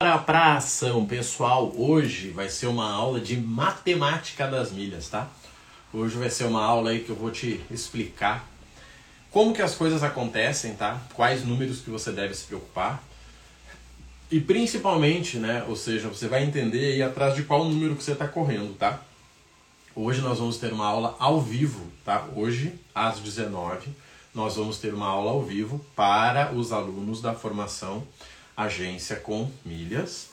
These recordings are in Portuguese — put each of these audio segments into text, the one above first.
para a ação, pessoal. Hoje vai ser uma aula de matemática das milhas, tá? Hoje vai ser uma aula aí que eu vou te explicar como que as coisas acontecem, tá? Quais números que você deve se preocupar. E principalmente, né, ou seja, você vai entender aí atrás de qual número que você está correndo, tá? Hoje nós vamos ter uma aula ao vivo, tá? Hoje, às 19 nós vamos ter uma aula ao vivo para os alunos da formação agência com milhas.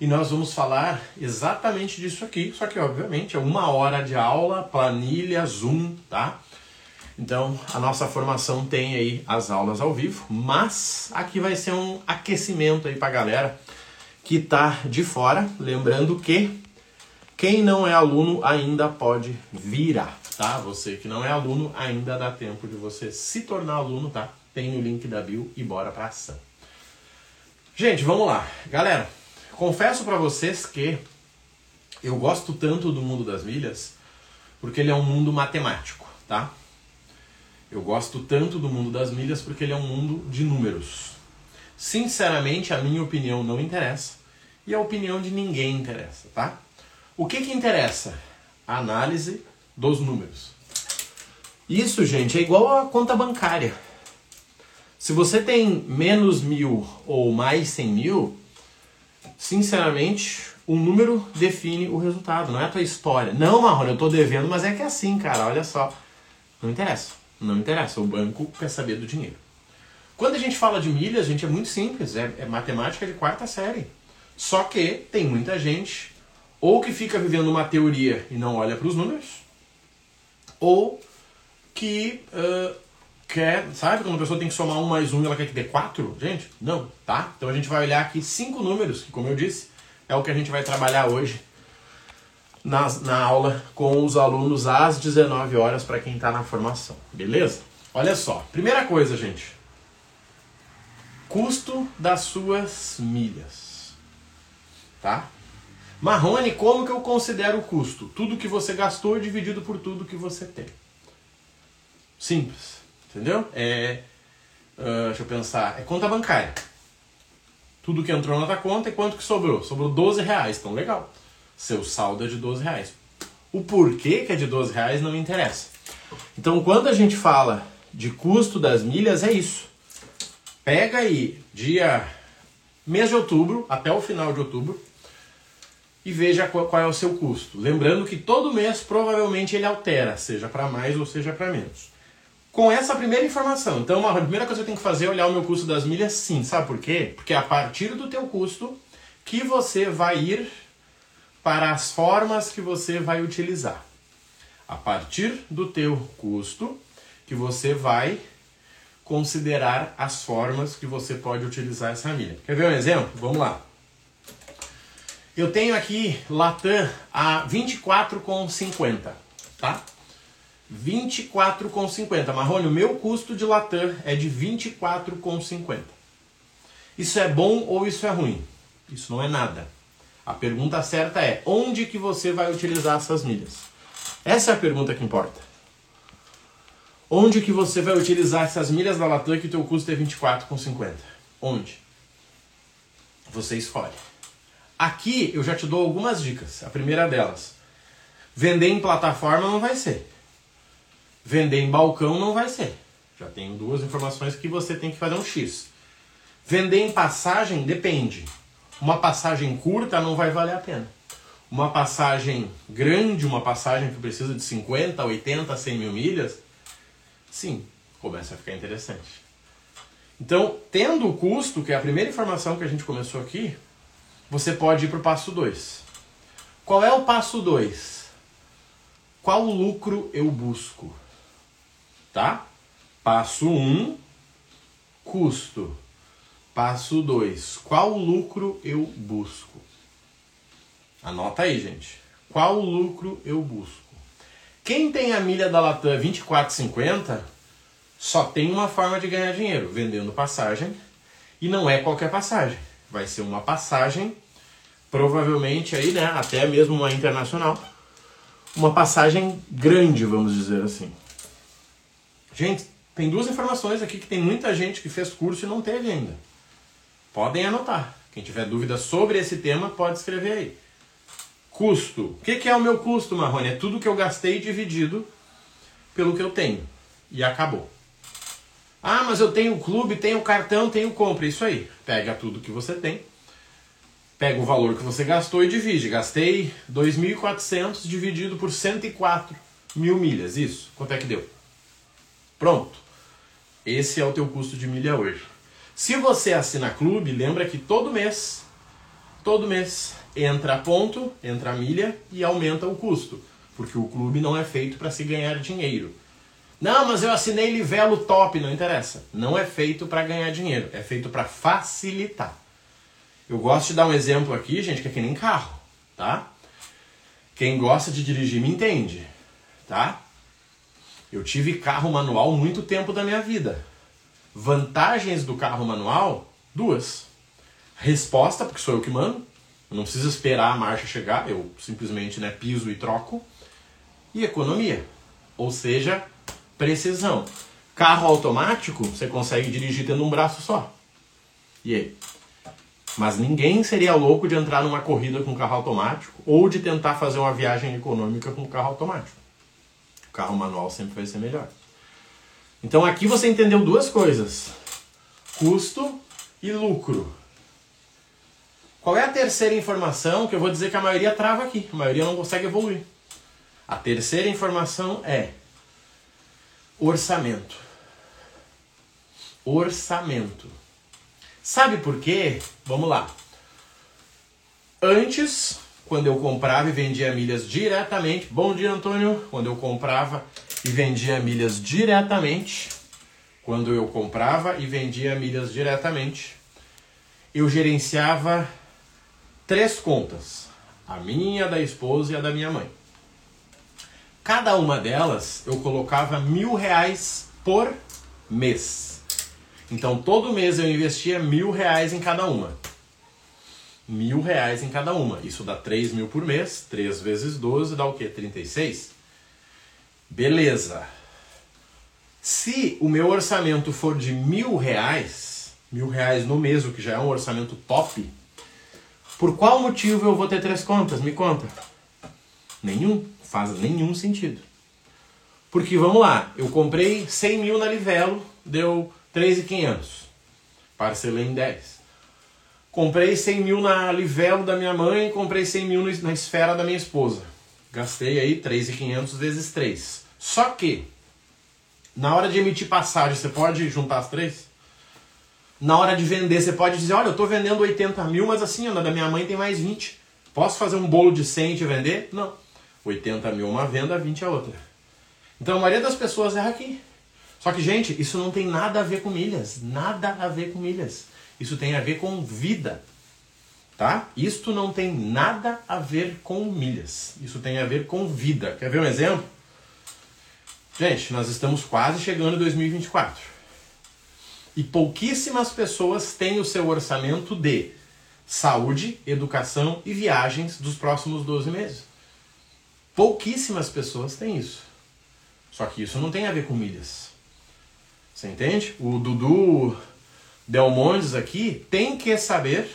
E nós vamos falar exatamente disso aqui, só que obviamente é uma hora de aula, planilha, Zoom, tá? Então a nossa formação tem aí as aulas ao vivo, mas aqui vai ser um aquecimento aí pra galera que tá de fora. Lembrando que quem não é aluno ainda pode virar, tá? Você que não é aluno ainda dá tempo de você se tornar aluno, tá? Tem o link da bio e bora pra ação. Gente, vamos lá. Galera, confesso para vocês que eu gosto tanto do mundo das milhas porque ele é um mundo matemático, tá? Eu gosto tanto do mundo das milhas porque ele é um mundo de números. Sinceramente, a minha opinião não interessa e a opinião de ninguém interessa, tá? O que que interessa? A análise dos números. Isso, gente, é igual a conta bancária. Se você tem menos mil ou mais cem mil, sinceramente, o número define o resultado, não é a tua história. Não, Marrone, eu tô devendo, mas é que é assim, cara, olha só. Não interessa, não interessa. O banco quer saber do dinheiro. Quando a gente fala de milhas, gente, é muito simples, é, é matemática de quarta série. Só que tem muita gente ou que fica vivendo uma teoria e não olha para os números, ou que uh, quer, sabe quando a pessoa tem que somar um mais um e ela quer que dê quatro? Gente, não, tá? Então a gente vai olhar aqui cinco números, que como eu disse, é o que a gente vai trabalhar hoje na, na aula com os alunos às 19 horas para quem está na formação, beleza? Olha só, primeira coisa, gente. Custo das suas milhas. Tá? Marrone, como que eu considero o custo? Tudo que você gastou dividido por tudo que você tem. Simples. Entendeu? É, uh, deixa eu pensar. É conta bancária. Tudo que entrou na tua conta e quanto que sobrou? Sobrou 12 reais. Então, legal. Seu saldo é de 12 reais. O porquê que é de 12 reais não me interessa. Então, quando a gente fala de custo das milhas, é isso. Pega aí dia mês de outubro até o final de outubro e veja qual, qual é o seu custo. Lembrando que todo mês provavelmente ele altera, seja para mais ou seja para menos com essa primeira informação. Então, a primeira coisa que eu tenho que fazer é olhar o meu custo das milhas, sim. Sabe por quê? Porque é a partir do teu custo que você vai ir para as formas que você vai utilizar. A partir do teu custo que você vai considerar as formas que você pode utilizar essa milha. Quer ver um exemplo? Vamos lá. Eu tenho aqui Latam a 24,50, tá? 24,50. Marrone, o meu custo de Latam é de 24,50. Isso é bom ou isso é ruim? Isso não é nada. A pergunta certa é: onde que você vai utilizar essas milhas? Essa é a pergunta que importa. Onde que você vai utilizar essas milhas da Latam que o teu custo é 24,50? Onde? Você escolhe. Aqui eu já te dou algumas dicas. A primeira delas, vender em plataforma não vai ser. Vender em balcão não vai ser. Já tenho duas informações que você tem que fazer um X. Vender em passagem depende. Uma passagem curta não vai valer a pena. Uma passagem grande, uma passagem que precisa de 50, 80, 100 mil milhas, sim, começa a ficar interessante. Então, tendo o custo, que é a primeira informação que a gente começou aqui, você pode ir para o passo 2. Qual é o passo 2? Qual lucro eu busco? Tá? Passo 1, um, custo. Passo 2, qual lucro eu busco? Anota aí, gente. Qual lucro eu busco? Quem tem a milha da Latam 24,50 só tem uma forma de ganhar dinheiro, vendendo passagem. E não é qualquer passagem. Vai ser uma passagem, provavelmente aí, né, até mesmo uma internacional. Uma passagem grande, vamos dizer assim. Gente, tem duas informações aqui que tem muita gente que fez curso e não teve ainda. Podem anotar. Quem tiver dúvida sobre esse tema, pode escrever aí. Custo. O que, que é o meu custo, Marrone? É tudo que eu gastei dividido pelo que eu tenho. E acabou. Ah, mas eu tenho o clube, tenho o cartão, tenho compra. Isso aí. Pega tudo que você tem, pega o valor que você gastou e divide. Gastei 2.400 dividido por 104 mil milhas. Isso. Quanto é que deu? Pronto. Esse é o teu custo de milha hoje. Se você assina clube, lembra que todo mês, todo mês entra ponto, entra milha e aumenta o custo, porque o clube não é feito para se ganhar dinheiro. Não, mas eu assinei Livelo Top, não interessa. Não é feito para ganhar dinheiro, é feito para facilitar. Eu gosto de dar um exemplo aqui, gente, que é que nem carro, tá? Quem gosta de dirigir me entende, tá? Eu tive carro manual muito tempo da minha vida. Vantagens do carro manual, duas. Resposta, porque sou eu que mando. Eu não preciso esperar a marcha chegar, eu simplesmente né, piso e troco. E economia. Ou seja, precisão. Carro automático, você consegue dirigir tendo um braço só. E aí? Mas ninguém seria louco de entrar numa corrida com carro automático ou de tentar fazer uma viagem econômica com carro automático. Carro manual sempre vai ser melhor. Então aqui você entendeu duas coisas: custo e lucro. Qual é a terceira informação que eu vou dizer que a maioria trava aqui? A maioria não consegue evoluir. A terceira informação é Orçamento. Orçamento. Sabe por quê? Vamos lá. Antes, quando eu comprava e vendia milhas diretamente, bom dia Antônio, quando eu comprava e vendia milhas diretamente, quando eu comprava e vendia milhas diretamente, eu gerenciava três contas: a minha, a da esposa e a da minha mãe. Cada uma delas eu colocava mil reais por mês. Então todo mês eu investia mil reais em cada uma. Mil reais em cada uma. Isso dá 3 mil por mês. 3 vezes 12 dá o quê? 36? Beleza. Se o meu orçamento for de mil reais, mil reais no mês, o que já é um orçamento top, por qual motivo eu vou ter três contas? Me conta. Nenhum faz nenhum sentido. Porque vamos lá, eu comprei 100 mil na Livelo, deu 3,500. Parcelei em 10. Comprei 100 mil na Livelo da minha mãe, comprei 100 mil na esfera da minha esposa. Gastei aí 3,500 vezes 3. Só que, na hora de emitir passagem, você pode juntar as três? Na hora de vender, você pode dizer, olha, eu estou vendendo 80 mil, mas assim, na da minha mãe tem mais 20. Posso fazer um bolo de 100 e vender? Não. 80 mil uma venda, 20 a outra. Então a maioria das pessoas erra aqui. Só que, gente, isso não tem nada a ver com milhas. Nada a ver com milhas. Isso tem a ver com vida. Tá? Isto não tem nada a ver com milhas. Isso tem a ver com vida. Quer ver um exemplo? Gente, nós estamos quase chegando em 2024. E pouquíssimas pessoas têm o seu orçamento de saúde, educação e viagens dos próximos 12 meses. Pouquíssimas pessoas têm isso. Só que isso não tem a ver com milhas. Você entende? O Dudu Delmondes aqui tem que saber,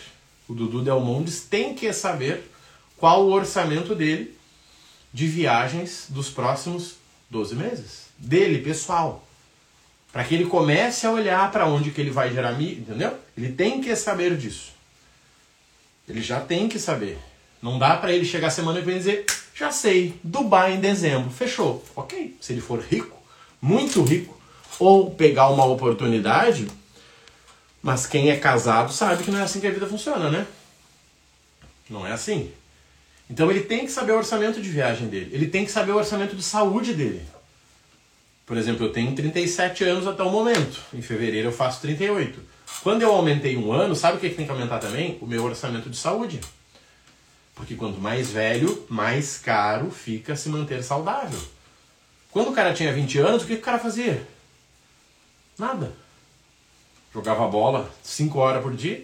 o Dudu Delmondes tem que saber qual o orçamento dele de viagens dos próximos 12 meses. Dele, pessoal. Para que ele comece a olhar para onde que ele vai gerar entendeu? Ele tem que saber disso. Ele já tem que saber. Não dá para ele chegar semana que vem e dizer, já sei, Dubai em dezembro, fechou. Ok, se ele for rico, muito rico, ou pegar uma oportunidade, mas quem é casado sabe que não é assim que a vida funciona, né? Não é assim. Então ele tem que saber o orçamento de viagem dele, ele tem que saber o orçamento de saúde dele. Por exemplo, eu tenho 37 anos até o momento. Em fevereiro eu faço 38. Quando eu aumentei um ano, sabe o que tem que aumentar também? O meu orçamento de saúde. Porque quanto mais velho, mais caro fica se manter saudável. Quando o cara tinha 20 anos, o que, que o cara fazia? Nada. Jogava bola 5 horas por dia,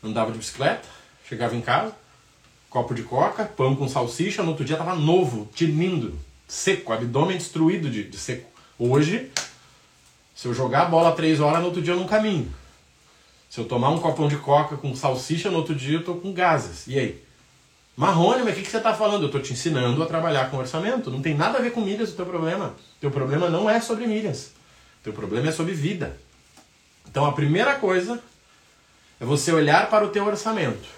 andava de bicicleta, chegava em casa, copo de coca, pão com salsicha, no outro dia tava novo, tinindo, seco, abdômen destruído de, de seco. Hoje, se eu jogar bola 3 horas, no outro dia eu não caminho. Se eu tomar um copão de coca com salsicha no outro dia, eu tô com gases. E aí? Marrone, mas o que, que você está falando? Eu estou te ensinando a trabalhar com orçamento. Não tem nada a ver com milhas o teu problema. Teu problema não é sobre milhas. Teu problema é sobre vida. Então a primeira coisa é você olhar para o teu orçamento.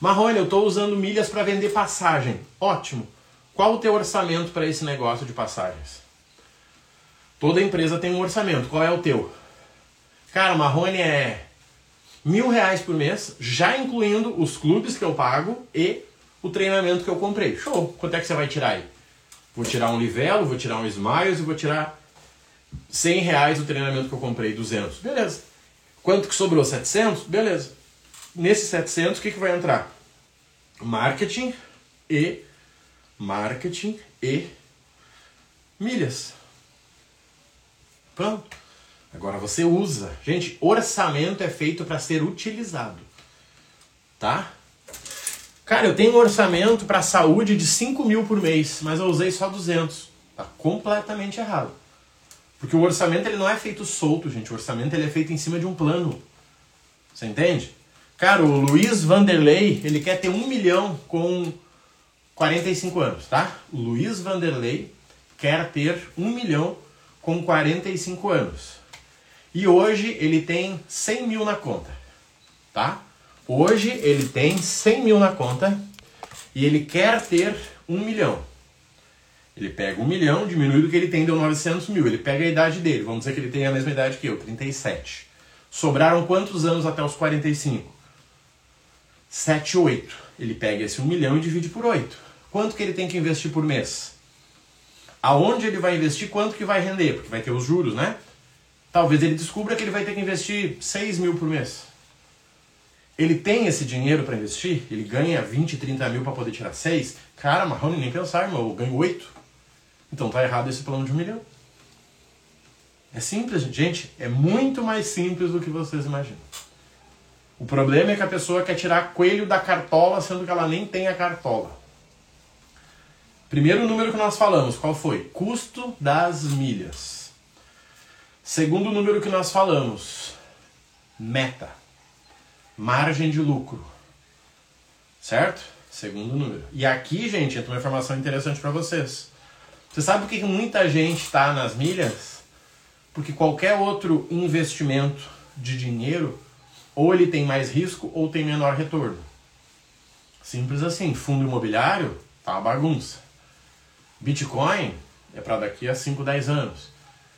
Marrone, eu estou usando milhas para vender passagem. Ótimo. Qual o teu orçamento para esse negócio de passagens? Toda empresa tem um orçamento. Qual é o teu? Cara, Marrone é mil reais por mês, já incluindo os clubes que eu pago e o treinamento que eu comprei. Show! Quanto é que você vai tirar aí? Vou tirar um Livelo, vou tirar um Smiles e vou tirar 100 reais o treinamento que eu comprei, 200. Beleza. Quanto que sobrou? 700? Beleza. Nesses 700, o que, que vai entrar? Marketing e marketing e milhas. Pronto. Agora você usa. Gente, orçamento é feito para ser utilizado. Tá? Cara, eu tenho um orçamento para saúde de 5 mil por mês, mas eu usei só 200. Tá completamente errado. Porque o orçamento ele não é feito solto, gente. O orçamento ele é feito em cima de um plano. Você entende? Cara, o Luiz Vanderlei, ele quer ter um milhão com 45 anos, tá? O Luiz Vanderlei quer ter um milhão com 45 anos. E hoje ele tem 100 mil na conta, tá? Hoje ele tem 100 mil na conta e ele quer ter um milhão. Ele pega um milhão, diminui do que ele tem, deu 900 mil. Ele pega a idade dele, vamos dizer que ele tem a mesma idade que eu, 37. Sobraram quantos anos até os 45? 7, 8. Ele pega esse 1 milhão e divide por 8. Quanto que ele tem que investir por mês? Aonde ele vai investir, quanto que vai render? Porque vai ter os juros, né? Talvez ele descubra que ele vai ter que investir 6 mil por mês. Ele tem esse dinheiro para investir? Ele ganha 20, 30 mil para poder tirar 6? Cara, Marrone, nem pensar, irmão, eu ganho 8. Então tá errado esse plano de um milhão. É simples, gente. É muito mais simples do que vocês imaginam. O problema é que a pessoa quer tirar coelho da cartola, sendo que ela nem tem a cartola. Primeiro número que nós falamos, qual foi? Custo das milhas. Segundo número que nós falamos, meta, margem de lucro. Certo? Segundo número. E aqui, gente, entra uma informação interessante para vocês. Você sabe por que muita gente está nas milhas? Porque qualquer outro investimento de dinheiro, ou ele tem mais risco ou tem menor retorno. Simples assim. Fundo imobiliário, tá uma bagunça. Bitcoin é para daqui a 5, 10 anos.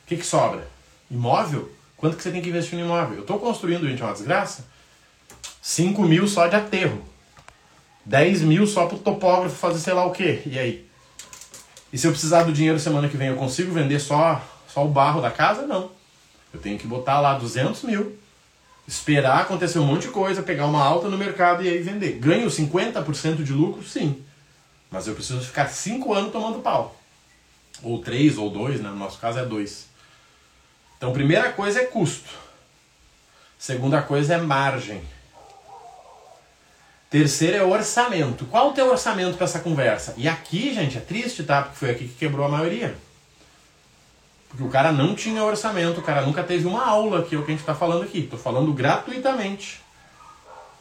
O que, que sobra? Imóvel? Quanto que você tem que investir no imóvel? Eu estou construindo, gente, uma desgraça. 5 mil só de aterro. 10 mil só para o topógrafo fazer sei lá o quê. E aí? E se eu precisar do dinheiro semana que vem, eu consigo vender só, só o barro da casa? Não. Eu tenho que botar lá 200 mil, esperar acontecer um monte de coisa, pegar uma alta no mercado e aí vender. Ganho 50% de lucro? Sim. Mas eu preciso ficar 5 anos tomando pau. Ou 3 ou 2, né? no nosso caso é 2. Então, primeira coisa é custo. Segunda coisa é margem. Terceira é orçamento. Qual o teu orçamento para essa conversa? E aqui, gente, é triste, tá? Porque foi aqui que quebrou a maioria. Porque o cara não tinha orçamento, o cara nunca teve uma aula, que é o que a gente está falando aqui. Estou falando gratuitamente.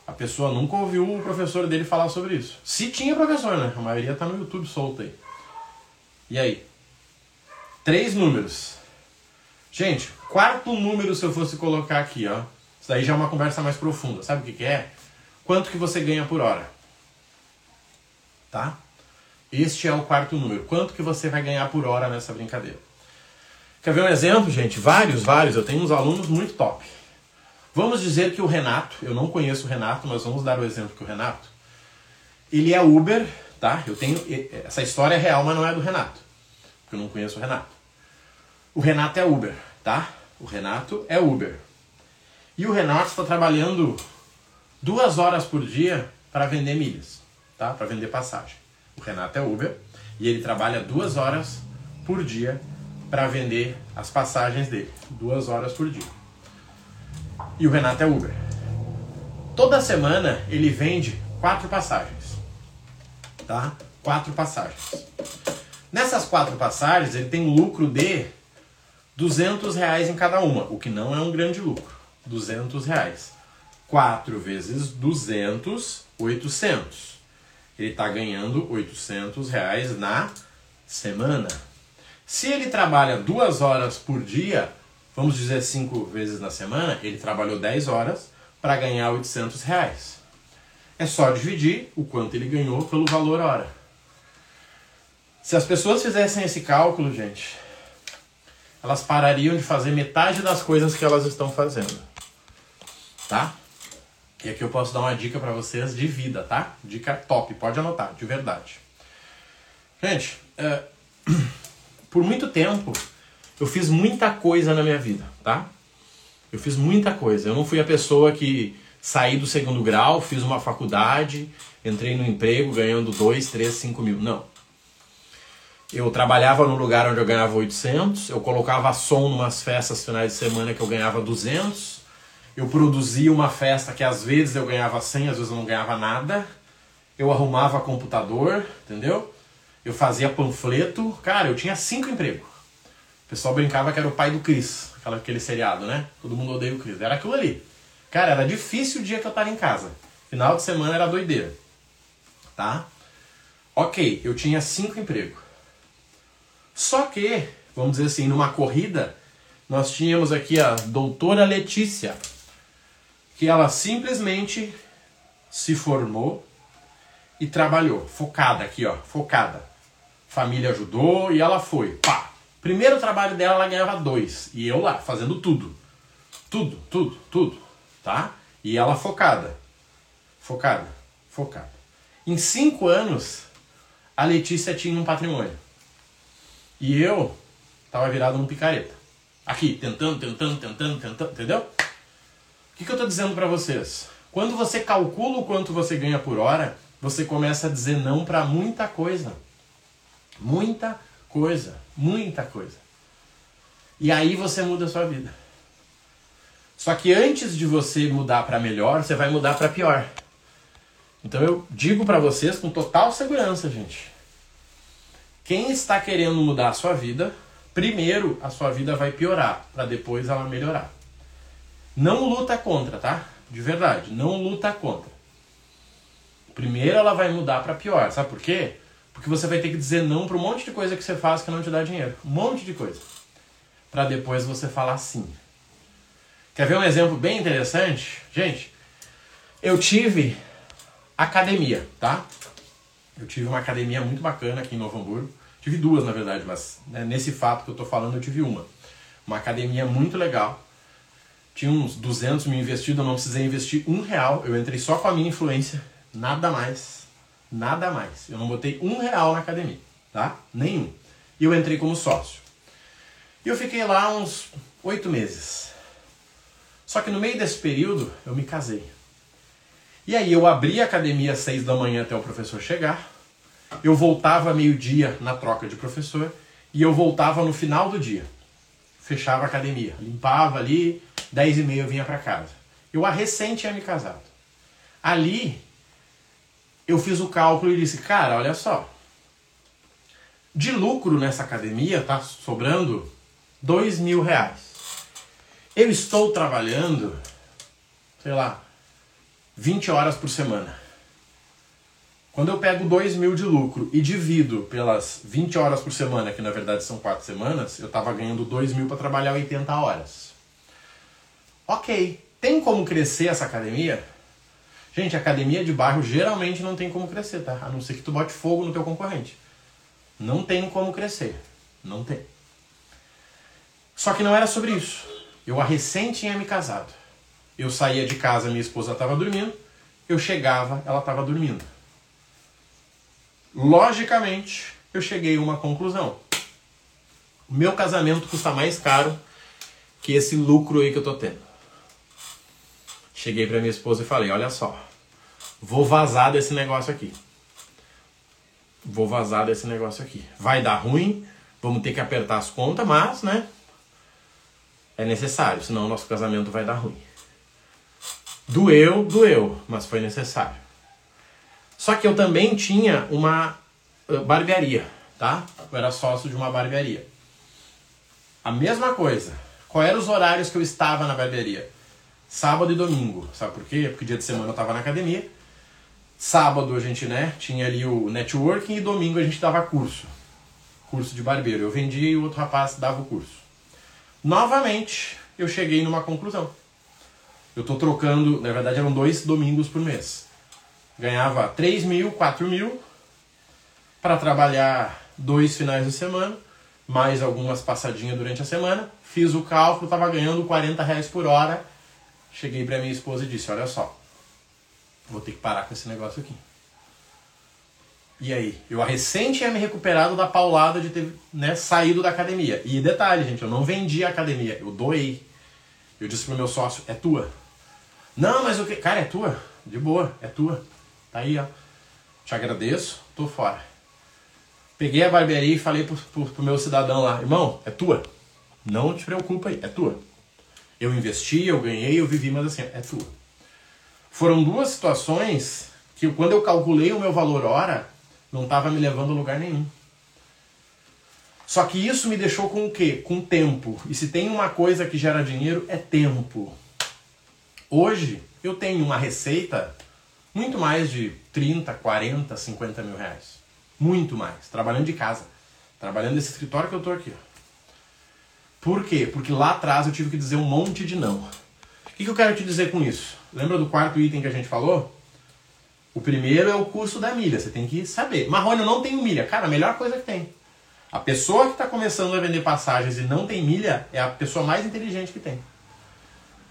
A pessoa nunca ouviu o professor dele falar sobre isso. Se tinha professor, né? A maioria está no YouTube solta aí. E aí? Três números. Gente, quarto número se eu fosse colocar aqui, ó. Isso daí já é uma conversa mais profunda. Sabe o que, que é? Quanto que você ganha por hora? Tá? Este é o quarto número. Quanto que você vai ganhar por hora nessa brincadeira? Quer ver um exemplo, gente? Vários, vários. Eu tenho uns alunos muito top. Vamos dizer que o Renato, eu não conheço o Renato, mas vamos dar o exemplo que o Renato, ele é Uber, tá? Eu tenho essa história é real, mas não é do Renato, porque eu não conheço o Renato. O Renato é Uber, tá? O Renato é Uber. E o Renato está trabalhando duas horas por dia para vender milhas, tá? Para vender passagem. O Renato é Uber e ele trabalha duas horas por dia para vender as passagens dele. Duas horas por dia. E o Renato é Uber. Toda semana ele vende quatro passagens, tá? Quatro passagens. Nessas quatro passagens ele tem lucro de 200 reais em cada uma, o que não é um grande lucro. 200 reais. 4 vezes 200, 800. Ele está ganhando 800 reais na semana. Se ele trabalha duas horas por dia, vamos dizer cinco vezes na semana, ele trabalhou 10 horas para ganhar 800 reais. É só dividir o quanto ele ganhou pelo valor hora. Se as pessoas fizessem esse cálculo, gente, elas parariam de fazer metade das coisas que elas estão fazendo. Tá? E aqui eu posso dar uma dica para vocês de vida, tá? Dica top, pode anotar, de verdade. Gente, é, por muito tempo eu fiz muita coisa na minha vida, tá? Eu fiz muita coisa. Eu não fui a pessoa que saí do segundo grau, fiz uma faculdade, entrei no emprego ganhando 2, 3, 5 mil. Não. Eu trabalhava no lugar onde eu ganhava 800, eu colocava som numas festas finais de semana que eu ganhava 200, eu produzia uma festa que às vezes eu ganhava 100, às vezes eu não ganhava nada, eu arrumava computador, entendeu? Eu fazia panfleto, cara, eu tinha cinco empregos. O pessoal brincava que era o pai do Cris, aquele seriado, né? Todo mundo odeia o Cris. Era aquilo ali. Cara, era difícil o dia que eu tava em casa. Final de semana era doideira. Tá? Ok, eu tinha cinco empregos. Só que, vamos dizer assim, numa corrida, nós tínhamos aqui a doutora Letícia, que ela simplesmente se formou e trabalhou, focada aqui, ó, focada. Família ajudou e ela foi. Pá! Primeiro trabalho dela, ela ganhava dois. E eu lá, fazendo tudo. Tudo, tudo, tudo. Tá? E ela focada. Focada. Focada. Em cinco anos, a Letícia tinha um patrimônio. E eu tava virado num picareta. Aqui, tentando, tentando, tentando, tentando, entendeu? Que, que eu tô dizendo para vocês? Quando você calcula o quanto você ganha por hora, você começa a dizer não para muita coisa. Muita coisa, muita coisa. E aí você muda a sua vida. Só que antes de você mudar para melhor, você vai mudar para pior. Então eu digo para vocês com total segurança, gente. Quem está querendo mudar a sua vida, primeiro a sua vida vai piorar, para depois ela melhorar. Não luta contra, tá? De verdade, não luta contra. Primeiro ela vai mudar para pior, sabe por quê? Porque você vai ter que dizer não para um monte de coisa que você faz que não te dá dinheiro. Um monte de coisa. Para depois você falar sim. Quer ver um exemplo bem interessante? Gente, eu tive academia, tá? Eu tive uma academia muito bacana aqui em Novo Hamburgo. Tive duas, na verdade, mas né, nesse fato que eu tô falando, eu tive uma. Uma academia muito legal. Tinha uns 200 mil investidos, eu não precisei investir um real. Eu entrei só com a minha influência, nada mais. Nada mais. Eu não botei um real na academia, tá? Nenhum. E eu entrei como sócio. E eu fiquei lá uns oito meses. Só que no meio desse período eu me casei. E aí eu abri a academia às seis da manhã até o professor chegar. Eu voltava meio-dia na troca de professor e eu voltava no final do dia. Fechava a academia, limpava ali, dez e meia eu vinha para casa. Eu recém tinha me casado. Ali eu fiz o cálculo e disse, cara, olha só, de lucro nessa academia tá sobrando dois mil reais. Eu estou trabalhando, sei lá, 20 horas por semana. Quando eu pego 2 mil de lucro e divido pelas 20 horas por semana, que na verdade são 4 semanas, eu estava ganhando 2 mil para trabalhar 80 horas. Ok, tem como crescer essa academia? Gente, academia de bairro geralmente não tem como crescer, tá? A não ser que tu bote fogo no teu concorrente. Não tem como crescer. Não tem. Só que não era sobre isso. Eu recém tinha me casado. Eu saía de casa, minha esposa estava dormindo. Eu chegava, ela estava dormindo. Logicamente, eu cheguei a uma conclusão. O meu casamento custa mais caro que esse lucro aí que eu tô tendo. Cheguei para minha esposa e falei: Olha só, vou vazar desse negócio aqui. Vou vazar desse negócio aqui. Vai dar ruim, vamos ter que apertar as contas, mas, né? é necessário, senão o nosso casamento vai dar ruim. Doeu, doeu, mas foi necessário. Só que eu também tinha uma uh, barbearia, tá? Eu era sócio de uma barbearia. A mesma coisa. Qual eram os horários que eu estava na barbearia? Sábado e domingo. Sabe por quê? Porque dia de semana eu tava na academia. Sábado a gente, né, tinha ali o networking e domingo a gente dava curso. Curso de barbeiro. Eu vendia e o outro rapaz dava o curso. Novamente, eu cheguei numa conclusão. Eu tô trocando, na verdade eram dois domingos por mês. Ganhava 3 mil, 4 mil para trabalhar dois finais de semana, mais algumas passadinhas durante a semana. Fiz o cálculo, estava ganhando 40 reais por hora. Cheguei para minha esposa e disse: Olha só, vou ter que parar com esse negócio aqui. E aí? Eu recém tinha me recuperado da paulada de ter né, saído da academia. E detalhe, gente, eu não vendi a academia, eu doei. Eu disse pro meu sócio: É tua. Não, mas o que? Cara, é tua. De boa, é tua. Tá aí, ó. Te agradeço, tô fora. Peguei a barbearia e falei pro, pro, pro meu cidadão lá: Irmão, é tua. Não te preocupa aí, é tua. Eu investi, eu ganhei, eu vivi, mas assim, é tua. Foram duas situações que quando eu calculei o meu valor hora, não estava me levando a lugar nenhum. Só que isso me deixou com o quê? Com tempo. E se tem uma coisa que gera dinheiro, é tempo. Hoje, eu tenho uma receita muito mais de 30, 40, 50 mil reais. Muito mais. Trabalhando de casa. Trabalhando nesse escritório que eu estou aqui. Por quê? Porque lá atrás eu tive que dizer um monte de não. O que, que eu quero te dizer com isso? Lembra do quarto item que a gente falou? O primeiro é o custo da milha. Você tem que saber. Marrone, eu não tenho milha. Cara, a melhor coisa que tem. A pessoa que está começando a vender passagens e não tem milha é a pessoa mais inteligente que tem.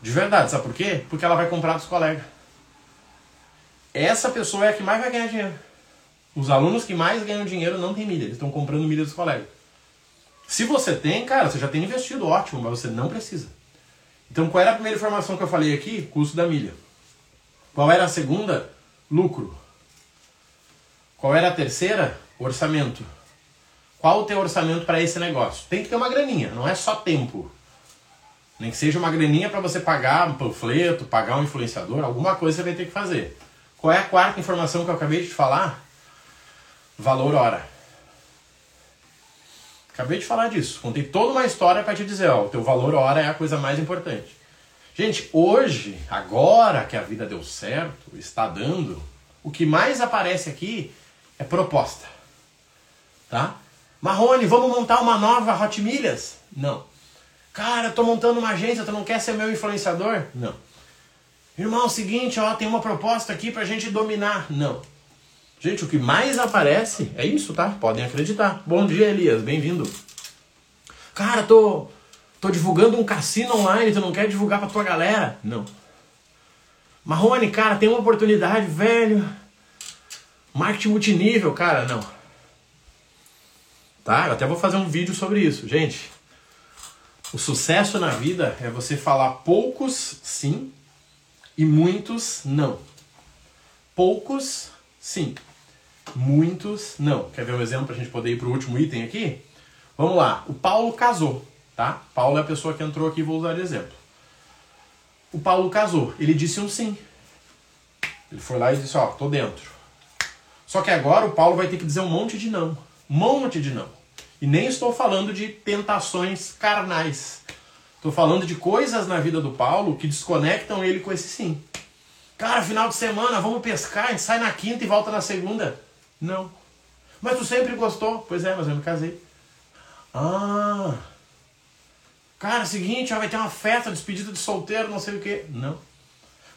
De verdade, sabe por quê? Porque ela vai comprar dos colegas. Essa pessoa é a que mais vai ganhar dinheiro. Os alunos que mais ganham dinheiro não têm milha, eles estão comprando milha dos colegas. Se você tem, cara, você já tem investido, ótimo, mas você não precisa. Então, qual era a primeira informação que eu falei aqui? Custo da milha. Qual era a segunda? Lucro. Qual era a terceira? Orçamento. Qual o teu orçamento para esse negócio? Tem que ter uma graninha, não é só tempo. Nem que seja uma graninha para você pagar um panfleto, pagar um influenciador, alguma coisa você vai ter que fazer. Qual é a quarta informação que eu acabei de falar? Valor hora. Acabei de falar disso. Contei toda uma história para te dizer, ó, o teu valor hora é a coisa mais importante. Gente, hoje, agora que a vida deu certo, está dando, o que mais aparece aqui é proposta. Tá? Marrone, vamos montar uma nova Hot Milhas? Não. Cara, eu tô montando uma agência, tu não quer ser meu influenciador? Não. Irmão, é o seguinte, ó, tem uma proposta aqui pra gente dominar. Não. Gente, o que mais aparece é isso, tá? Podem acreditar. Bom dia, Elias, bem-vindo. Cara, tô, tô divulgando um cassino online, tu não quer divulgar pra tua galera? Não. Marrone, cara, tem uma oportunidade, velho. Marketing multinível, cara, não. Tá? Eu até vou fazer um vídeo sobre isso. Gente, o sucesso na vida é você falar poucos sim e muitos não. Poucos sim Muitos não. Quer ver um exemplo para a gente poder ir para o último item aqui? Vamos lá. O Paulo casou, tá? Paulo é a pessoa que entrou aqui, vou usar de exemplo. O Paulo casou. Ele disse um sim. Ele foi lá e disse, ó, tô dentro. Só que agora o Paulo vai ter que dizer um monte de não. Um monte de não. E nem estou falando de tentações carnais. Estou falando de coisas na vida do Paulo que desconectam ele com esse sim. Cara, final de semana, vamos pescar, a gente sai na quinta e volta na segunda. Não. Mas tu sempre gostou? Pois é, mas eu me casei. Ah. Cara, seguinte, ó, vai ter uma festa, despedida de solteiro, não sei o quê. Não.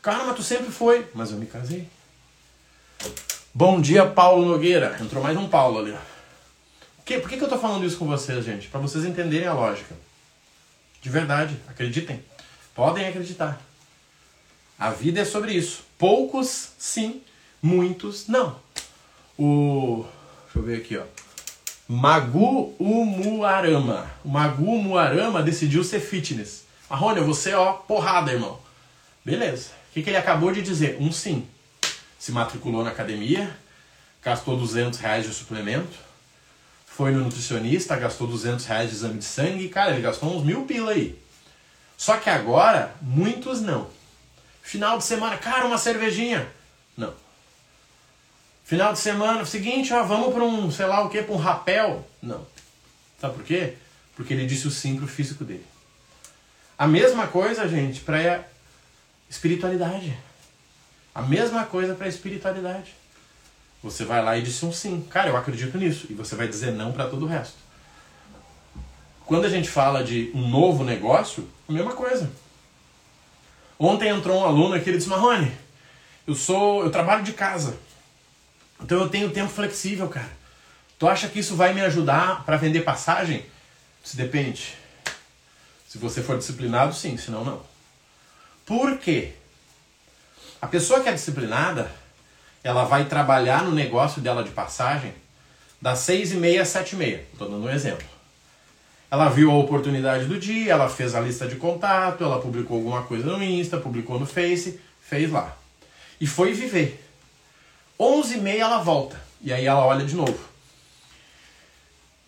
Cara, mas tu sempre foi. Mas eu me casei. Bom dia, Paulo Nogueira. Entrou mais um Paulo ali. Que, por que, que eu tô falando isso com vocês, gente? Para vocês entenderem a lógica. De verdade, acreditem. Podem acreditar. A vida é sobre isso. Poucos, sim. Muitos, não o. Deixa eu ver aqui, ó. Magu Umuarama. O Magu Umuarama decidiu ser fitness. Marrone, você, ó, porrada, irmão. Beleza. O que, que ele acabou de dizer? Um sim. Se matriculou na academia, gastou 200 reais de suplemento, foi no nutricionista, gastou 200 reais de exame de sangue. Cara, ele gastou uns mil pila aí. Só que agora, muitos não. Final de semana, cara, uma cervejinha. Final de semana, seguinte, ó, vamos para um, sei lá o que, para um rapel. Não. Sabe por quê? Porque ele disse o sim pro físico dele. A mesma coisa, gente, para Espiritualidade. A mesma coisa para espiritualidade. Você vai lá e diz um sim. Cara, eu acredito nisso. E você vai dizer não para todo o resto. Quando a gente fala de um novo negócio, a mesma coisa. Ontem entrou um aluno aqui e disse: Marrone, eu sou, eu trabalho de casa. Então eu tenho tempo flexível, cara. Tu acha que isso vai me ajudar para vender passagem? Se depende. Se você for disciplinado, sim, senão não. Por quê? A pessoa que é disciplinada, ela vai trabalhar no negócio dela de passagem das seis e meia às sete e meia. Estou dando um exemplo. Ela viu a oportunidade do dia, ela fez a lista de contato, ela publicou alguma coisa no Insta, publicou no Face, fez lá. E foi viver. Onze e meia ela volta. E aí ela olha de novo.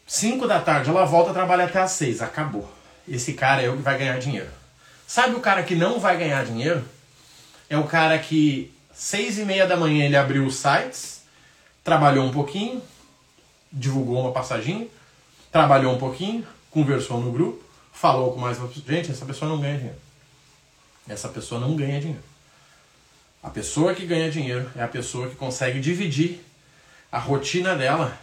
Cinco da tarde ela volta a trabalhar até às seis. Acabou. Esse cara é o que vai ganhar dinheiro. Sabe o cara que não vai ganhar dinheiro? É o cara que seis e meia da manhã ele abriu os sites, trabalhou um pouquinho, divulgou uma passaginha, trabalhou um pouquinho, conversou no grupo, falou com mais gente, essa pessoa não ganha dinheiro. Essa pessoa não ganha dinheiro. A pessoa que ganha dinheiro é a pessoa que consegue dividir a rotina dela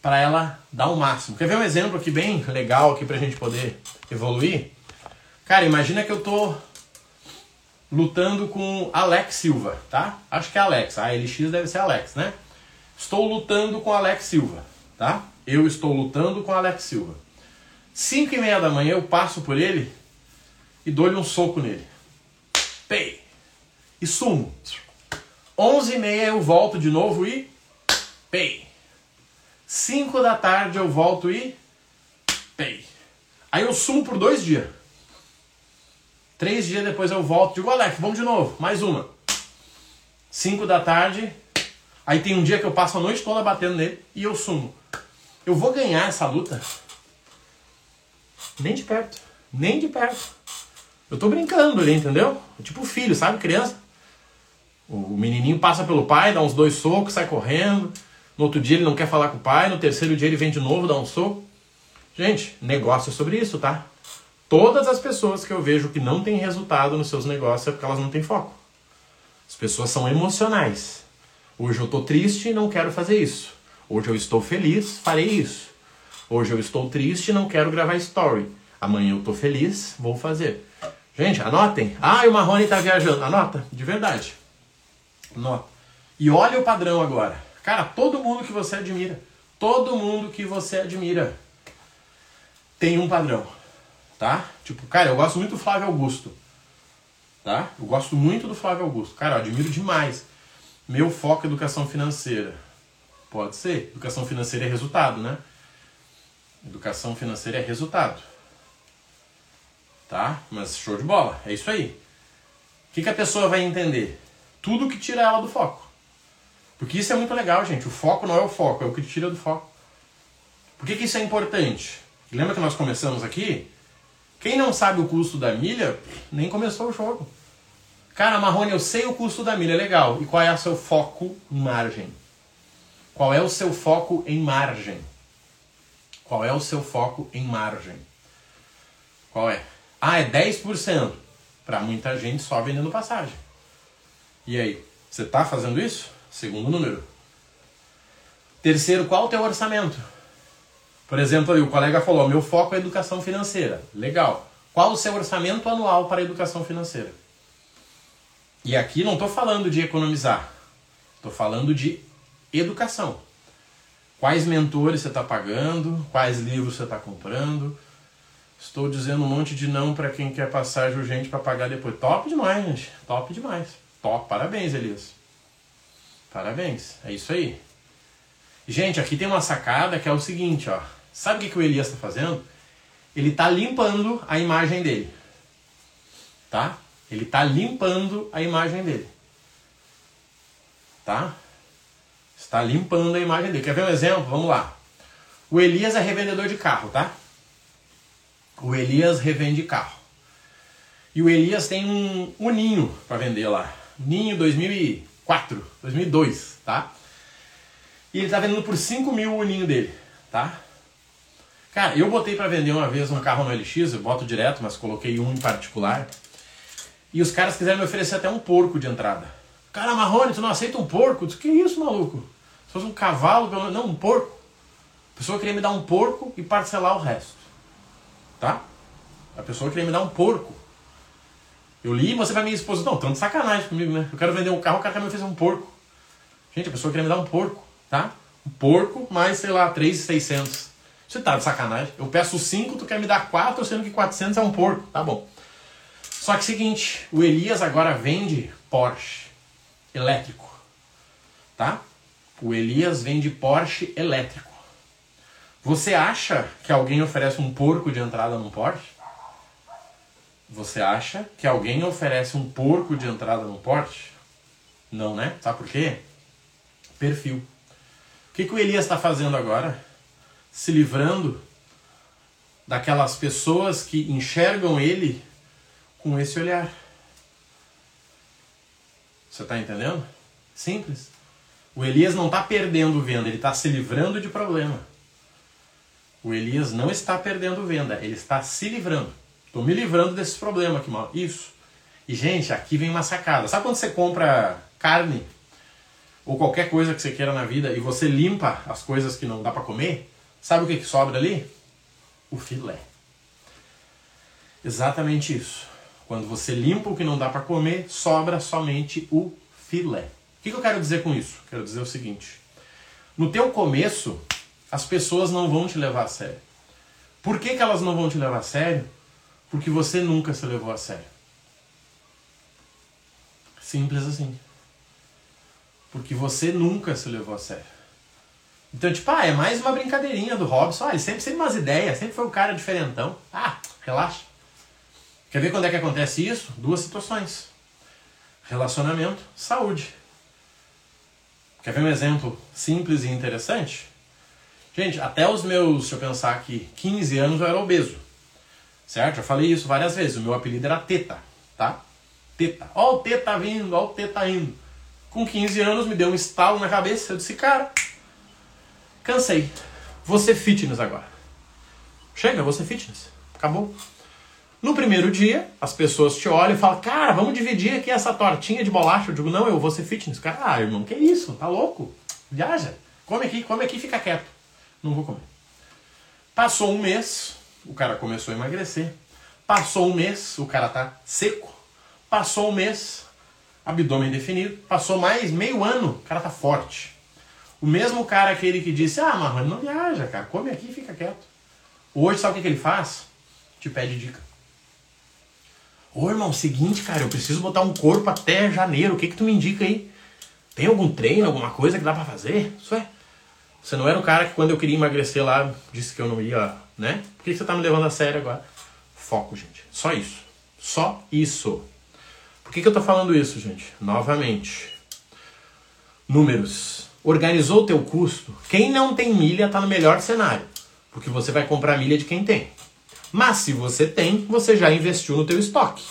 para ela dar o máximo. Quer ver um exemplo aqui bem legal aqui pra gente poder evoluir? Cara, imagina que eu tô lutando com Alex Silva, tá? Acho que é Alex. A LX deve ser Alex, né? Estou lutando com Alex Silva, tá? Eu estou lutando com Alex Silva. 5 e meia da manhã eu passo por ele e dou-lhe um soco nele. Pei! E sumo. 11 e meia eu volto de novo e pei. 5 da tarde eu volto e pei. Aí eu sumo por dois dias. Três dias depois eu volto, digo, Alex, vamos de novo, mais uma. 5 da tarde, aí tem um dia que eu passo a noite toda batendo nele e eu sumo. Eu vou ganhar essa luta? Nem de perto. Nem de perto. Eu tô brincando ali, entendeu? Tipo filho, sabe? Criança. O menininho passa pelo pai, dá uns dois socos, sai correndo. No outro dia ele não quer falar com o pai. No terceiro dia ele vem de novo, dá um soco. Gente, negócio é sobre isso, tá? Todas as pessoas que eu vejo que não têm resultado nos seus negócios é porque elas não têm foco. As pessoas são emocionais. Hoje eu tô triste e não quero fazer isso. Hoje eu estou feliz, farei isso. Hoje eu estou triste e não quero gravar story. Amanhã eu tô feliz, vou fazer. Gente, anotem. Ah, o Marrone tá viajando. Anota, de verdade. Anota. E olha o padrão agora. Cara, todo mundo que você admira, todo mundo que você admira tem um padrão, tá? Tipo, cara, eu gosto muito do Flávio Augusto, tá? Eu gosto muito do Flávio Augusto. Cara, eu admiro demais. Meu foco é educação financeira. Pode ser. Educação financeira é resultado, né? Educação financeira é resultado. Tá? Mas show de bola. É isso aí. O que, que a pessoa vai entender? Tudo que tira ela do foco. Porque isso é muito legal, gente. O foco não é o foco, é o que tira do foco. Por que, que isso é importante? Lembra que nós começamos aqui? Quem não sabe o custo da milha, nem começou o jogo. Cara, Marrone, eu sei o custo da milha, legal. E qual é o seu foco em margem? Qual é o seu foco em margem? Qual é o seu foco em margem? Qual é? Ah, é 10%. Para muita gente só vendendo passagem. E aí, você está fazendo isso? Segundo número. Terceiro, qual o teu orçamento? Por exemplo, aí, o colega falou, meu foco é educação financeira. Legal. Qual o seu orçamento anual para a educação financeira? E aqui não estou falando de economizar. Estou falando de educação. Quais mentores você está pagando? Quais livros você está comprando? Estou dizendo um monte de não para quem quer passagem urgente para pagar depois. Top demais, gente. Top demais. Top. Parabéns, Elias. Parabéns. É isso aí. Gente, aqui tem uma sacada que é o seguinte, ó. Sabe o que, que o Elias está fazendo? Ele está limpando a imagem dele. Tá? Ele está limpando a imagem dele. Tá? Está limpando a imagem dele. Quer ver um exemplo? Vamos lá. O Elias é revendedor de carro, tá? O Elias revende carro. E o Elias tem um, um ninho para vender lá. Ninho 2004, 2002, tá? E ele tá vendendo por 5 mil o ninho dele, tá? Cara, eu botei para vender uma vez um carro no LX, eu boto direto, mas coloquei um em particular. E os caras quiseram me oferecer até um porco de entrada. Cara, Marrone, tu não aceita um porco? Disse, que isso, maluco? Se fosse um cavalo, pelo Não, um porco. A pessoa queria me dar um porco e parcelar o resto. Tá? A pessoa queria me dar um porco. Eu li você vai minha esposa. Não, de sacanagem comigo, né? Eu quero vender um carro, o cara quer me oferecer um porco. Gente, a pessoa queria me dar um porco, tá? Um porco mais, sei lá, 3,600. Você tá de sacanagem. Eu peço 5, tu quer me dar 4, sendo que 400 é um porco. Tá bom. Só que é seguinte, o Elias agora vende Porsche elétrico. Tá? O Elias vende Porsche elétrico. Você acha que alguém oferece um porco de entrada num Porsche? Você acha que alguém oferece um porco de entrada num Porsche? Não, né? Sabe por quê? Perfil. O que, que o Elias está fazendo agora? Se livrando daquelas pessoas que enxergam ele com esse olhar. Você está entendendo? Simples. O Elias não está perdendo venda, ele está se livrando de problema. O Elias não está perdendo venda, ele está se livrando. Estou me livrando desse problema aqui, mal. Isso. E, gente, aqui vem uma sacada. Sabe quando você compra carne ou qualquer coisa que você queira na vida e você limpa as coisas que não dá para comer? Sabe o que, que sobra ali? O filé. Exatamente isso. Quando você limpa o que não dá para comer, sobra somente o filé. O que, que eu quero dizer com isso? Quero dizer o seguinte: no teu começo, as pessoas não vão te levar a sério. Por que, que elas não vão te levar a sério? Porque você nunca se levou a sério. Simples assim. Porque você nunca se levou a sério. Então, tipo, ah, é mais uma brincadeirinha do Robson. Ah, ele sempre teve umas ideias, sempre foi um cara diferentão. Ah, relaxa. Quer ver quando é que acontece isso? Duas situações: relacionamento, saúde. Quer ver um exemplo simples e interessante? Gente, até os meus, deixa eu pensar aqui, 15 anos eu era obeso. Certo? Já falei isso várias vezes. O meu apelido era Teta, tá? Teta. Ó o Teta vindo, ó o Teta indo. Com 15 anos me deu um estalo na cabeça. Eu disse, cara, cansei. Ser fitness agora. Chega, ser fitness. Acabou. No primeiro dia, as pessoas te olham e falam, cara, vamos dividir aqui essa tortinha de bolacha. Eu digo, não, eu vou ser fitness. Cara, ah, irmão, que isso? Tá louco? Viaja. Come aqui, come aqui fica quieto. Não vou comer. Passou um mês, o cara começou a emagrecer. Passou um mês, o cara tá seco. Passou um mês, abdômen definido. Passou mais meio ano, o cara tá forte. O mesmo cara aquele que disse, ah, mas não viaja, cara, come aqui e fica quieto. Hoje, sabe o que, que ele faz? Te pede dica. Ô irmão, seguinte, cara, eu preciso botar um corpo até janeiro. O que que tu me indica aí? Tem algum treino, alguma coisa que dá para fazer? Isso é. Você não era o cara que quando eu queria emagrecer lá disse que eu não ia, né? Por que você tá me levando a sério agora? Foco, gente. Só isso. Só isso. Por que, que eu tô falando isso, gente? Novamente. Números. Organizou o teu custo? Quem não tem milha tá no melhor cenário. Porque você vai comprar milha de quem tem. Mas se você tem, você já investiu no teu estoque.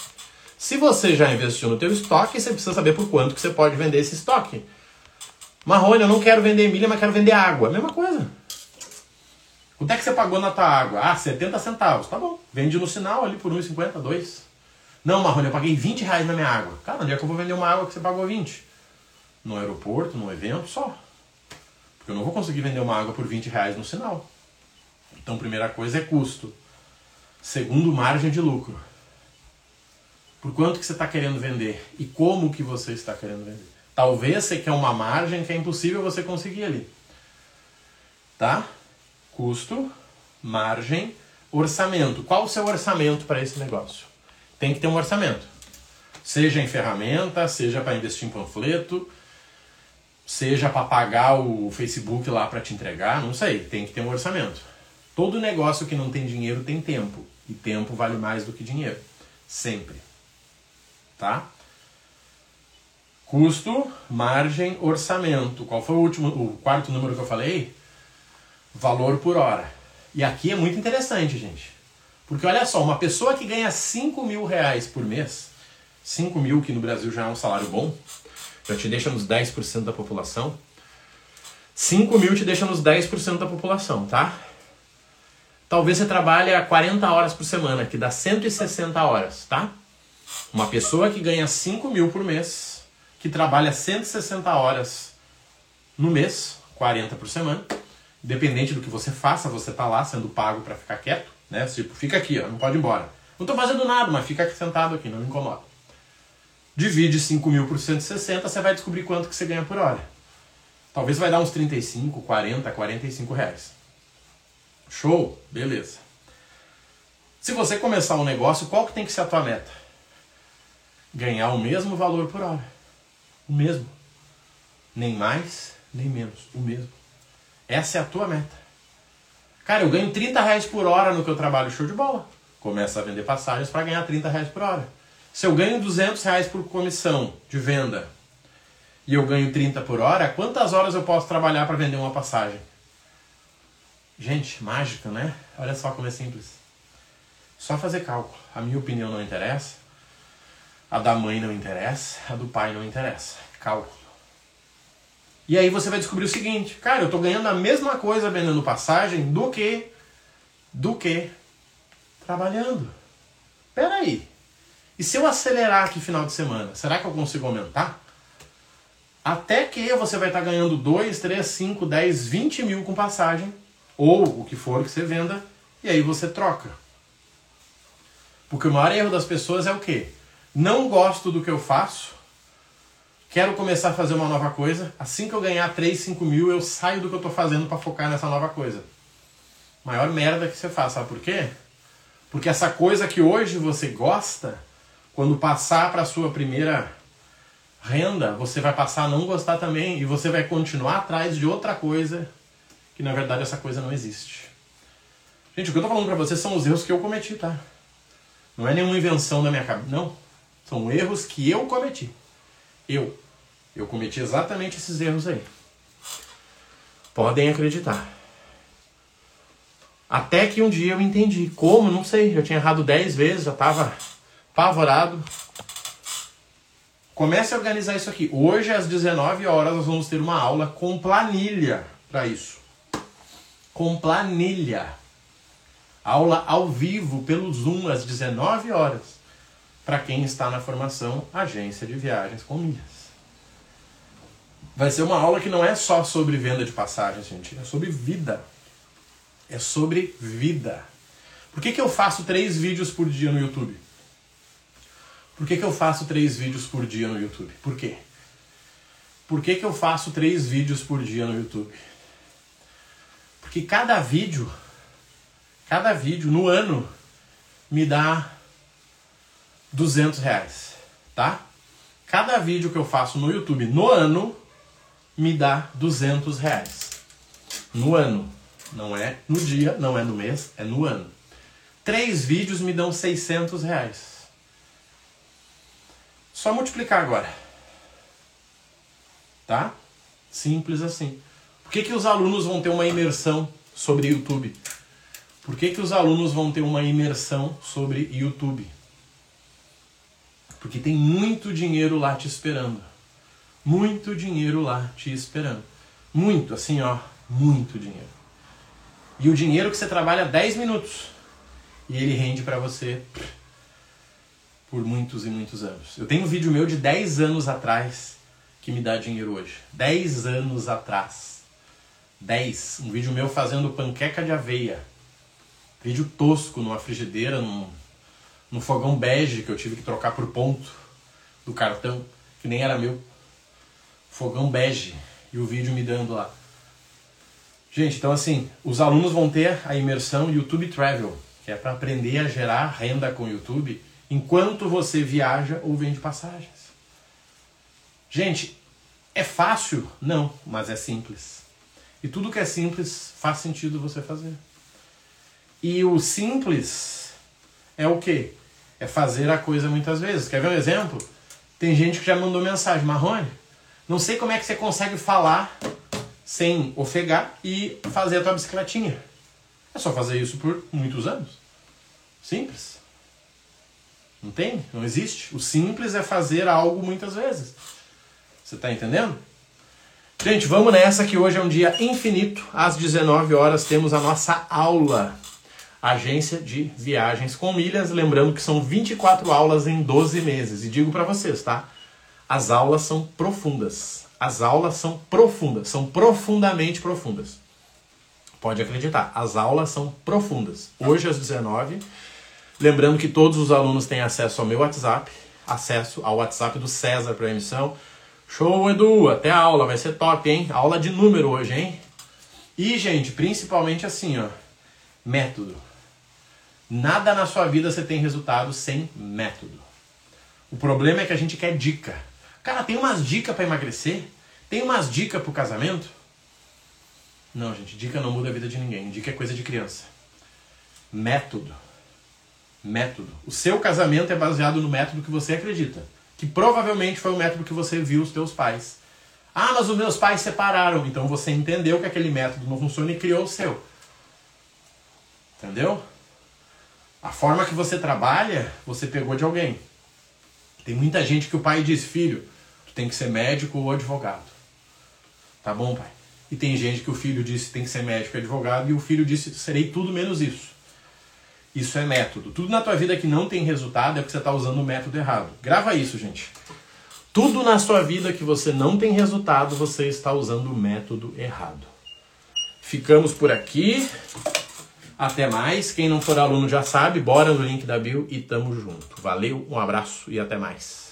Se você já investiu no teu estoque, você precisa saber por quanto que você pode vender esse estoque. Marrone, eu não quero vender milha, mas quero vender água. Mesma coisa. Quanto é que você pagou na tua água? Ah, 70 centavos. Tá bom. Vende no sinal ali por 1,50, 2. Não, Marrone, eu paguei 20 reais na minha água. Cara, onde é que eu vou vender uma água que você pagou 20? No aeroporto, no evento, só. Porque eu não vou conseguir vender uma água por 20 reais no sinal. Então, primeira coisa é custo. Segundo, margem de lucro. Por quanto que você está querendo vender e como que você está querendo vender. Talvez você quer uma margem que é impossível você conseguir ali. Tá? Custo, margem, orçamento. Qual o seu orçamento para esse negócio? Tem que ter um orçamento. Seja em ferramenta, seja para investir em panfleto, seja para pagar o Facebook lá para te entregar, não sei, tem que ter um orçamento. Todo negócio que não tem dinheiro tem tempo. E tempo vale mais do que dinheiro. Sempre. Tá? Custo, margem, orçamento. Qual foi o último, o quarto número que eu falei? Valor por hora. E aqui é muito interessante, gente. Porque olha só, uma pessoa que ganha 5 mil reais por mês, 5 mil que no Brasil já é um salário bom, já te deixa nos 10% da população. 5 mil te deixa nos 10% da população, tá? Talvez você trabalhe 40 horas por semana, que dá 160 horas, tá? Uma pessoa que ganha 5 mil por mês, que trabalha 160 horas no mês, 40 por semana, independente do que você faça, você tá lá sendo pago para ficar quieto, né? Tipo, fica aqui, ó, não pode ir embora. Não tô fazendo nada, mas fica sentado aqui, não me incomoda. Divide 5 mil por 160, você vai descobrir quanto que você ganha por hora. Talvez vai dar uns 35, 40, 45 reais. Show? Beleza. Se você começar um negócio, qual que tem que ser a tua meta? Ganhar o mesmo valor por hora. O mesmo. Nem mais, nem menos. O mesmo. Essa é a tua meta. Cara, eu ganho 30 reais por hora no que eu trabalho, show de bola. Começa a vender passagens para ganhar 30 reais por hora. Se eu ganho 200 reais por comissão de venda e eu ganho 30 por hora, quantas horas eu posso trabalhar para vender uma passagem? Gente, mágica, né? Olha só como é simples. Só fazer cálculo. A minha opinião não interessa, a da mãe não interessa, a do pai não interessa. Cálculo. E aí você vai descobrir o seguinte, cara, eu tô ganhando a mesma coisa vendendo passagem do que do que trabalhando. Pera aí. E se eu acelerar aqui final de semana, será que eu consigo aumentar? Até que você vai estar ganhando 2, 3, 5, 10, 20 mil com passagem, ou o que for que você venda, e aí você troca. Porque o maior erro das pessoas é o quê? Não gosto do que eu faço, quero começar a fazer uma nova coisa, assim que eu ganhar 3, 5 mil, eu saio do que eu estou fazendo para focar nessa nova coisa. Maior merda que você faz, sabe por quê? Porque essa coisa que hoje você gosta, quando passar para sua primeira renda, você vai passar a não gostar também e você vai continuar atrás de outra coisa que na verdade essa coisa não existe. Gente, o que eu tô falando para vocês são os erros que eu cometi, tá? Não é nenhuma invenção da minha cabeça, não. São erros que eu cometi. Eu. Eu cometi exatamente esses erros aí. Podem acreditar. Até que um dia eu entendi. Como? Não sei. Eu tinha errado 10 vezes, já estava apavorado. Comece a organizar isso aqui. Hoje, às 19 horas, nós vamos ter uma aula com planilha para isso. Com planilha. Aula ao vivo pelo Zoom às 19 horas. Para quem está na formação Agência de Viagens com. Vai ser uma aula que não é só sobre venda de passagens, gente. É sobre vida. É sobre vida. Por que, que eu faço três vídeos por dia no YouTube? Por que, que eu faço três vídeos por dia no YouTube? Por quê? Por que, que eu faço três vídeos por dia no YouTube? Porque cada vídeo, cada vídeo no ano me dá 200 reais, tá? Cada vídeo que eu faço no YouTube no ano me dá 200 reais. No ano. Não é no dia, não é no mês, é no ano. Três vídeos me dão 600 reais. Só multiplicar agora. Tá? Simples assim. Por que, que os alunos vão ter uma imersão sobre YouTube? Por que, que os alunos vão ter uma imersão sobre YouTube? Porque tem muito dinheiro lá te esperando. Muito dinheiro lá te esperando. Muito, assim, ó, muito dinheiro. E o dinheiro que você trabalha 10 minutos e ele rende para você por muitos e muitos anos. Eu tenho um vídeo meu de 10 anos atrás que me dá dinheiro hoje. 10 anos atrás. 10. Um vídeo meu fazendo panqueca de aveia. Vídeo tosco numa frigideira, num, num fogão bege que eu tive que trocar por ponto do cartão, que nem era meu. Fogão bege. E o vídeo me dando lá. Gente, então assim, os alunos vão ter a imersão YouTube Travel, que é para aprender a gerar renda com o YouTube enquanto você viaja ou vende passagens. Gente, é fácil? Não, mas é simples. E tudo que é simples faz sentido você fazer. E o simples é o quê? É fazer a coisa muitas vezes. Quer ver um exemplo? Tem gente que já mandou mensagem, Marrone, não sei como é que você consegue falar sem ofegar e fazer a tua bicicletinha. É só fazer isso por muitos anos. Simples. Não tem? Não existe. O simples é fazer algo muitas vezes. Você está entendendo? Gente, vamos nessa que hoje é um dia infinito. Às 19 horas temos a nossa aula. agência de viagens com milhas. Lembrando que são 24 aulas em 12 meses. E digo para vocês, tá? As aulas são profundas. As aulas são profundas, são profundamente profundas. Pode acreditar, as aulas são profundas. Hoje às 19 Lembrando que todos os alunos têm acesso ao meu WhatsApp, acesso ao WhatsApp do César para emissão. Show, Edu! Até a aula, vai ser top, hein? Aula de número hoje, hein? E, gente, principalmente assim, ó, método. Nada na sua vida você tem resultado sem método. O problema é que a gente quer dica. Cara, tem umas dicas para emagrecer? Tem umas dicas pro casamento? Não, gente, dica não muda a vida de ninguém. Dica é coisa de criança. Método método. O seu casamento é baseado no método que você acredita, que provavelmente foi o método que você viu os teus pais. Ah, mas os meus pais separaram, então você entendeu que aquele método não funciona e criou o seu. Entendeu? A forma que você trabalha, você pegou de alguém. Tem muita gente que o pai diz, filho, tem que ser médico ou advogado. Tá bom, pai? E tem gente que o filho disse tem que ser médico e advogado e o filho disse serei tudo menos isso. Isso é método. Tudo na tua vida que não tem resultado é porque você está usando o método errado. Grava isso, gente. Tudo na sua vida que você não tem resultado, você está usando o método errado. Ficamos por aqui. Até mais. Quem não for aluno já sabe, bora no link da bio e tamo junto. Valeu, um abraço e até mais.